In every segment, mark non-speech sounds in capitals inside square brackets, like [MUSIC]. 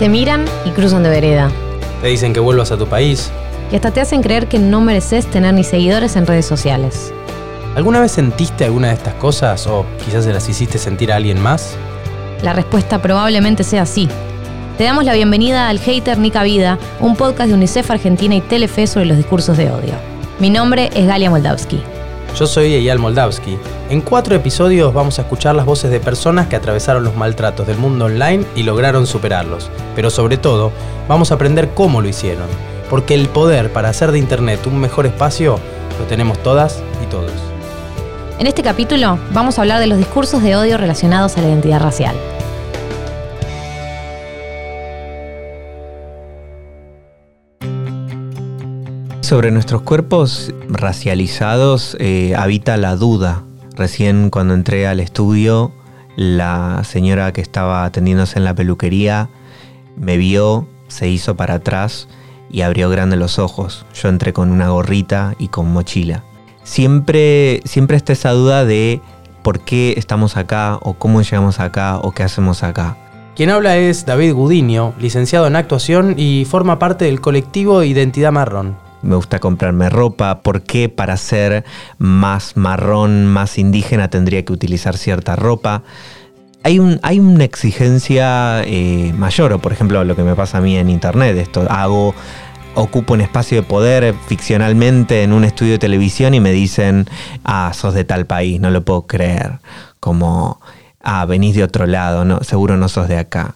Te miran y cruzan de vereda. Te dicen que vuelvas a tu país. Y hasta te hacen creer que no mereces tener ni seguidores en redes sociales. ¿Alguna vez sentiste alguna de estas cosas o quizás se las hiciste sentir a alguien más? La respuesta probablemente sea sí. Te damos la bienvenida al Hater Nica Vida, un podcast de UNICEF Argentina y Telefe sobre los discursos de odio. Mi nombre es Galia Moldavsky. Yo soy Eyal Moldavsky. En cuatro episodios vamos a escuchar las voces de personas que atravesaron los maltratos del mundo online y lograron superarlos. Pero sobre todo, vamos a aprender cómo lo hicieron. Porque el poder para hacer de Internet un mejor espacio lo tenemos todas y todos. En este capítulo vamos a hablar de los discursos de odio relacionados a la identidad racial. Sobre nuestros cuerpos racializados eh, habita la duda. Recién cuando entré al estudio, la señora que estaba atendiéndose en la peluquería me vio, se hizo para atrás y abrió grande los ojos. Yo entré con una gorrita y con mochila. Siempre, siempre está esa duda de por qué estamos acá o cómo llegamos acá o qué hacemos acá. Quien habla es David Gudiño, licenciado en actuación y forma parte del colectivo Identidad Marrón me gusta comprarme ropa, por qué para ser más marrón, más indígena tendría que utilizar cierta ropa. Hay, un, hay una exigencia eh, mayor, o por ejemplo lo que me pasa a mí en internet, esto hago, ocupo un espacio de poder ficcionalmente en un estudio de televisión y me dicen, ah, sos de tal país, no lo puedo creer, como, ah, venís de otro lado, no, seguro no sos de acá.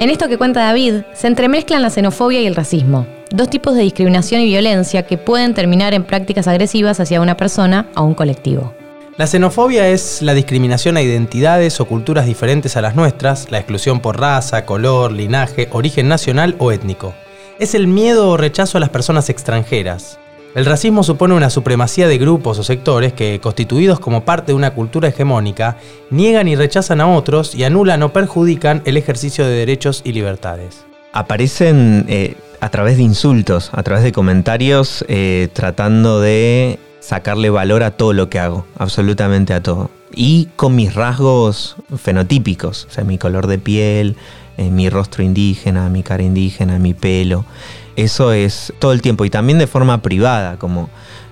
En esto que cuenta David, se entremezclan la xenofobia y el racismo, dos tipos de discriminación y violencia que pueden terminar en prácticas agresivas hacia una persona o un colectivo. La xenofobia es la discriminación a identidades o culturas diferentes a las nuestras, la exclusión por raza, color, linaje, origen nacional o étnico. Es el miedo o rechazo a las personas extranjeras. El racismo supone una supremacía de grupos o sectores que, constituidos como parte de una cultura hegemónica, niegan y rechazan a otros y anulan o perjudican el ejercicio de derechos y libertades. Aparecen eh, a través de insultos, a través de comentarios, eh, tratando de sacarle valor a todo lo que hago, absolutamente a todo. Y con mis rasgos fenotípicos, o sea, mi color de piel, eh, mi rostro indígena, mi cara indígena, mi pelo. Eso es todo el tiempo y también de forma privada, como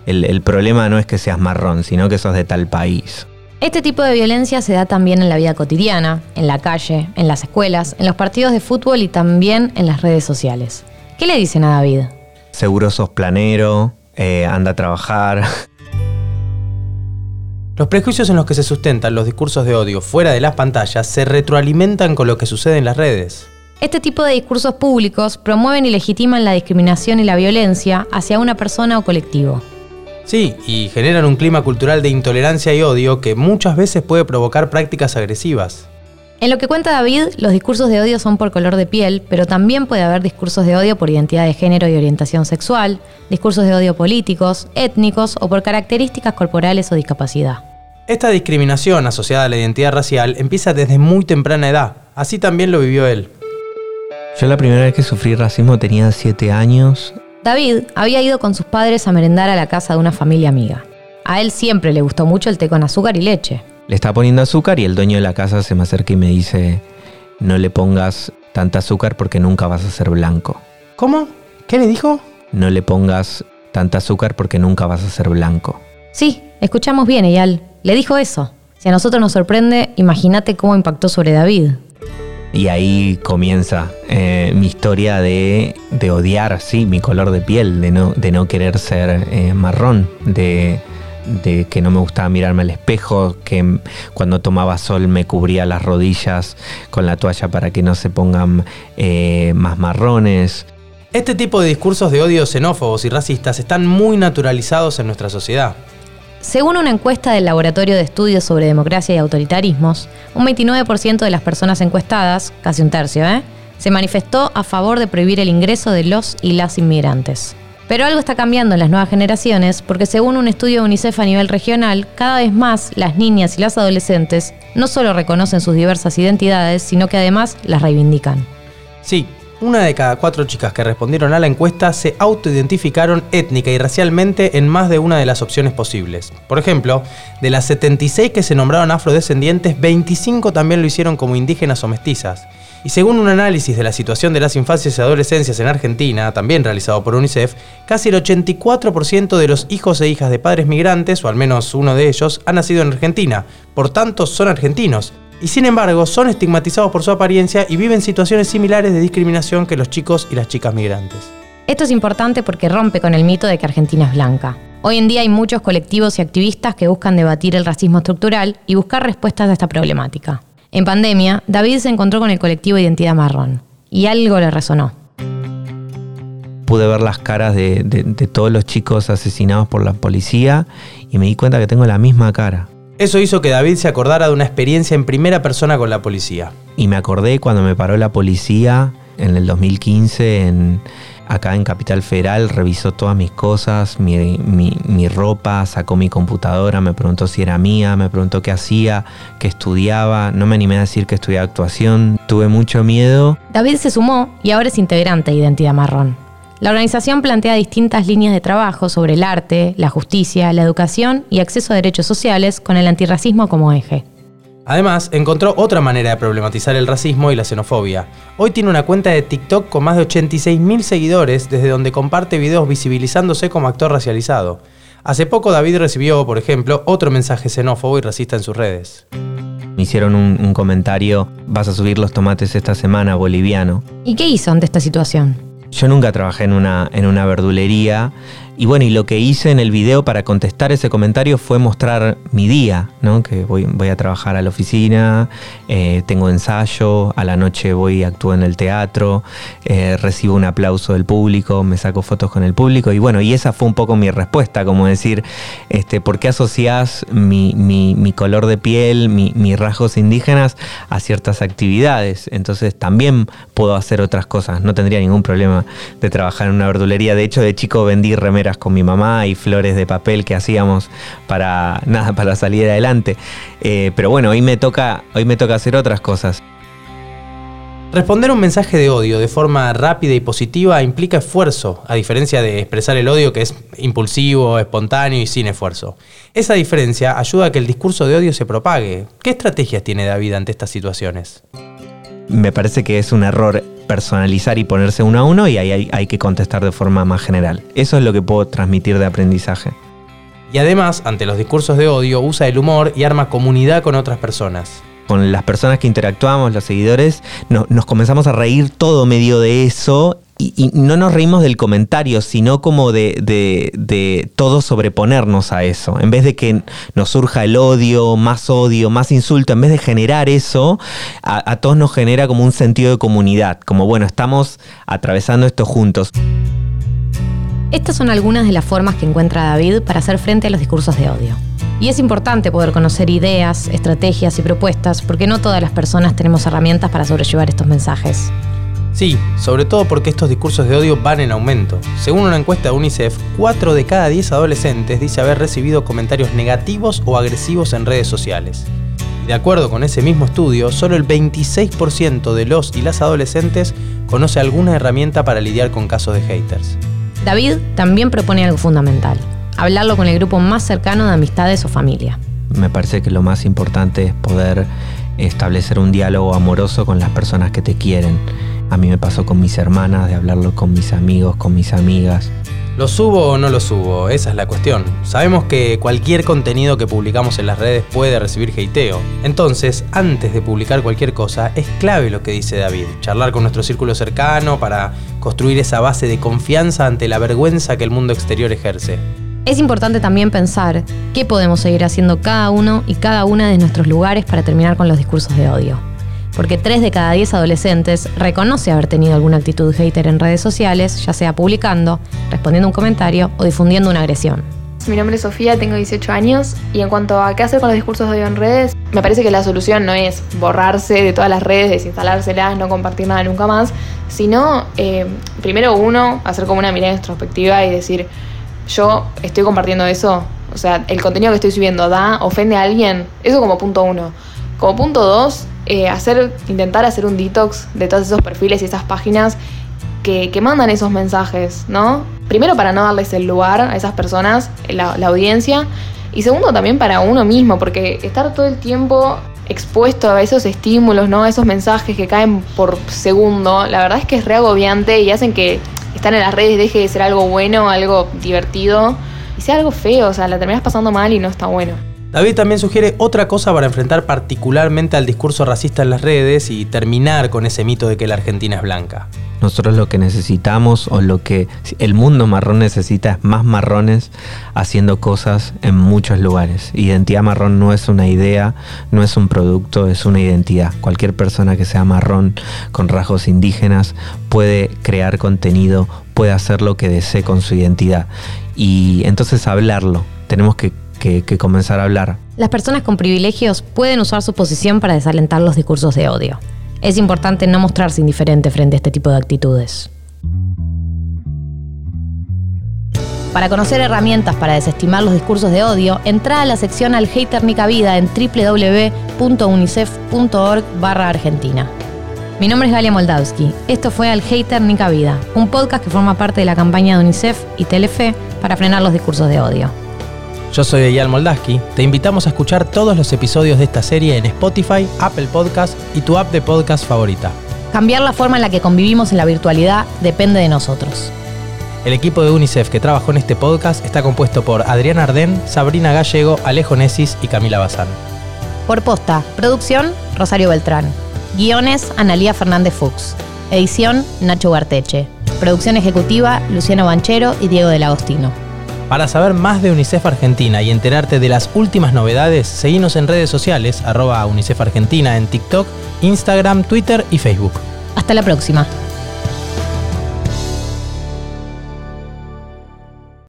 el, el problema no es que seas marrón, sino que sos de tal país. Este tipo de violencia se da también en la vida cotidiana, en la calle, en las escuelas, en los partidos de fútbol y también en las redes sociales. ¿Qué le dicen a David? Seguro sos planero, eh, anda a trabajar. [LAUGHS] Los prejuicios en los que se sustentan los discursos de odio fuera de las pantallas se retroalimentan con lo que sucede en las redes. Este tipo de discursos públicos promueven y legitiman la discriminación y la violencia hacia una persona o colectivo. Sí, y generan un clima cultural de intolerancia y odio que muchas veces puede provocar prácticas agresivas. En lo que cuenta David, los discursos de odio son por color de piel, pero también puede haber discursos de odio por identidad de género y orientación sexual, discursos de odio políticos, étnicos o por características corporales o discapacidad. Esta discriminación asociada a la identidad racial empieza desde muy temprana edad, así también lo vivió él. Yo la primera vez que sufrí racismo tenía 7 años. David había ido con sus padres a merendar a la casa de una familia amiga. A él siempre le gustó mucho el té con azúcar y leche, le está poniendo azúcar y el dueño de la casa se me acerca y me dice, no le pongas tanta azúcar porque nunca vas a ser blanco. ¿Cómo? ¿Qué le dijo? No le pongas tanta azúcar porque nunca vas a ser blanco. Sí, escuchamos bien, Eyal. Le dijo eso. Si a nosotros nos sorprende, imagínate cómo impactó sobre David. Y ahí comienza eh, mi historia de, odiar, sí, mi color de piel, de no, de no querer ser eh, marrón, de, de que no me gustaba mirarme al espejo, que cuando tomaba sol me cubría las rodillas con la toalla para que no se pongan eh, más marrones. Este tipo de discursos de odio xenófobos y racistas están muy naturalizados en nuestra sociedad. Según una encuesta del Laboratorio de Estudios sobre Democracia y Autoritarismos, un 29% de las personas encuestadas, casi un tercio, ¿eh? se manifestó a favor de prohibir el ingreso de los y las inmigrantes. Pero algo está cambiando en las nuevas generaciones porque según un estudio de UNICEF a nivel regional, cada vez más las niñas y las adolescentes no solo reconocen sus diversas identidades, sino que además las reivindican. Sí, una de cada cuatro chicas que respondieron a la encuesta se autoidentificaron étnica y racialmente en más de una de las opciones posibles. Por ejemplo, de las 76 que se nombraron afrodescendientes, 25 también lo hicieron como indígenas o mestizas. Y según un análisis de la situación de las infancias y adolescencias en Argentina, también realizado por UNICEF, casi el 84% de los hijos e hijas de padres migrantes, o al menos uno de ellos, ha nacido en Argentina, por tanto son argentinos. Y sin embargo, son estigmatizados por su apariencia y viven situaciones similares de discriminación que los chicos y las chicas migrantes. Esto es importante porque rompe con el mito de que Argentina es blanca. Hoy en día hay muchos colectivos y activistas que buscan debatir el racismo estructural y buscar respuestas a esta problemática. En pandemia, David se encontró con el colectivo Identidad Marrón y algo le resonó. Pude ver las caras de, todos los chicos asesinados por la policía y me di cuenta que tengo la misma cara. Eso hizo que David se acordara de una experiencia en primera persona con la policía. Y me acordé cuando me paró la policía en el 2015 en, acá en Capital Federal, revisó todas mis cosas, mi, ropa, sacó mi computadora, me preguntó si era mía, me preguntó qué hacía, qué estudiaba, no me animé a decir que estudiaba actuación, tuve mucho miedo. David se sumó y ahora es integrante de Identidad Marrón. La organización plantea distintas líneas de trabajo sobre el arte, la justicia, la educación y acceso a derechos sociales con el antirracismo como eje. Además, encontró otra manera de problematizar el racismo y la xenofobia. Hoy tiene una cuenta de TikTok con más de 86.000 seguidores, desde donde comparte videos visibilizándose como actor racializado. Hace poco David recibió, por ejemplo, otro mensaje xenófobo y racista en sus redes. Me hicieron un, un comentario, vas a subir los tomates esta semana, boliviano. ¿Y qué hizo ante esta situación? Yo nunca trabajé en una, en una verdulería y bueno, y lo que hice en el video para contestar ese comentario fue mostrar mi día, ¿no? Que voy, voy a trabajar a la oficina, eh, tengo ensayo, a la noche voy y actúo en el teatro, eh, recibo un aplauso del público, me saco fotos con el público y bueno, y esa fue un poco mi respuesta, como decir, este, ¿por qué asociás mi, mi, color de piel, mis rasgos indígenas a ciertas actividades? Entonces también puedo hacer otras cosas, no tendría ningún problema de trabajar en una verdulería. De hecho, de chico vendí remeras con mi mamá y flores de papel que hacíamos para [LAUGHS] nada para salir adelante. Eh, pero bueno, hoy me toca, hoy me toca hacer otras cosas. Responder un mensaje de odio de forma rápida y positiva implica esfuerzo, a diferencia de expresar el odio que es impulsivo, espontáneo y sin esfuerzo. Esa diferencia ayuda a que el discurso de odio se propague. ¿Qué estrategias tiene David ante estas situaciones? Me parece que es un error personalizar y ponerse uno a uno y ahí hay, que contestar de forma más general. Eso es lo que puedo transmitir de aprendizaje. Y además, ante los discursos de odio, usa el humor y arma comunidad con otras personas con las personas que interactuamos, los seguidores, nos comenzamos a reír todo medio de eso y, no nos reímos del comentario, sino como de, de, todo sobreponernos a eso. En vez de que nos surja el odio, más odio, más insulto, en vez de generar eso, a todos nos genera como un sentido de comunidad, como bueno, estamos atravesando esto juntos. Estas son algunas de las formas que encuentra David para hacer frente a los discursos de odio. Y es importante poder conocer ideas, estrategias y propuestas porque no todas las personas tenemos herramientas para sobrellevar estos mensajes. Sí, sobre todo porque estos discursos de odio van en aumento. Según una encuesta de UNICEF, 4 de cada 10 adolescentes dice haber recibido comentarios negativos o agresivos en redes sociales. Y de acuerdo con ese mismo estudio, solo el 26% de los y las adolescentes conoce alguna herramienta para lidiar con casos de haters. David también propone algo fundamental, hablarlo con el grupo más cercano de amistades o familia. Me parece que lo más importante es poder establecer un diálogo amoroso con las personas que te quieren a mí me pasó con mis hermanas, de hablarlo con mis amigos, con mis amigas. ¿Lo subo o no lo subo? Esa es la cuestión. Sabemos que cualquier contenido que publicamos en las redes puede recibir hateo. Entonces, antes de publicar cualquier cosa, es clave lo que dice David. Charlar con nuestro círculo cercano para construir esa base de confianza ante la vergüenza que el mundo exterior ejerce. Es importante también pensar qué podemos seguir haciendo cada uno y cada una de nuestros lugares para terminar con los discursos de odio porque 3 de cada 10 adolescentes reconoce haber tenido alguna actitud hater en redes sociales, ya sea publicando, respondiendo un comentario o difundiendo una agresión. Mi nombre es Sofía, tengo 18 años y en cuanto a qué hacer con los discursos de odio en redes, me parece que la solución no es borrarse de todas las redes, desinstalárselas, no compartir nada nunca más, sino eh, primero uno, hacer como una mirada introspectiva y decir, yo estoy compartiendo eso, o sea, el contenido que estoy subiendo da, ofende a alguien, eso como punto uno. Como punto dos, eh, hacer, intentar hacer un detox de todos esos perfiles y esas páginas que, mandan esos mensajes, ¿no? Primero para no darles el lugar a esas personas, la, audiencia, y segundo también para uno mismo, porque estar todo el tiempo expuesto a esos estímulos, ¿no? A esos mensajes que caen por segundo, la verdad es que es re agobiante y hacen que estar en las redes deje de ser algo bueno, algo divertido y sea algo feo, o sea, la terminas pasando mal y no está bueno. David también sugiere otra cosa para enfrentar particularmente al discurso racista en las redes y terminar con ese mito de que la Argentina es blanca. Nosotros lo que necesitamos o lo que el mundo marrón necesita es más marrones haciendo cosas en muchos lugares. Identidad marrón no es una idea, no es un producto, es una identidad. Cualquier persona que sea marrón con rasgos indígenas puede crear contenido, puede hacer lo que desee con su identidad. Y entonces hablarlo, tenemos que que, comenzar a hablar. Las personas con privilegios pueden usar su posición para desalentar los discursos de odio. Es importante no mostrarse indiferente frente a este tipo de actitudes. Para conocer herramientas para desestimar los discursos de odio, entra a la sección Al Hater Nica Vida en www.unicef.org Argentina. Mi nombre es Galia Moldavsky. Esto fue Al Hater Nica Vida, un podcast que forma parte de la campaña de UNICEF y Telefe para frenar los discursos de odio. Yo soy Eyal Moldaski. Te invitamos a escuchar todos los episodios de esta serie en Spotify, Apple Podcast y tu app de podcast favorita. Cambiar la forma en la que convivimos en la virtualidad depende de nosotros. El equipo de UNICEF que trabajó en este podcast está compuesto por Adriana Ardén, Sabrina Gallego, Alejo Nesis y Camila Bazán. Por posta, producción, Rosario Beltrán. Guiones, Analía Fernández Fuchs. Edición, Nacho Garteche. Producción ejecutiva, Luciano Banchero y Diego del Agostino. Para saber más de UNICEF Argentina y enterarte de las últimas novedades, seguimos en redes sociales, arroba UNICEF Argentina en TikTok, Instagram, Twitter y Facebook. Hasta la próxima.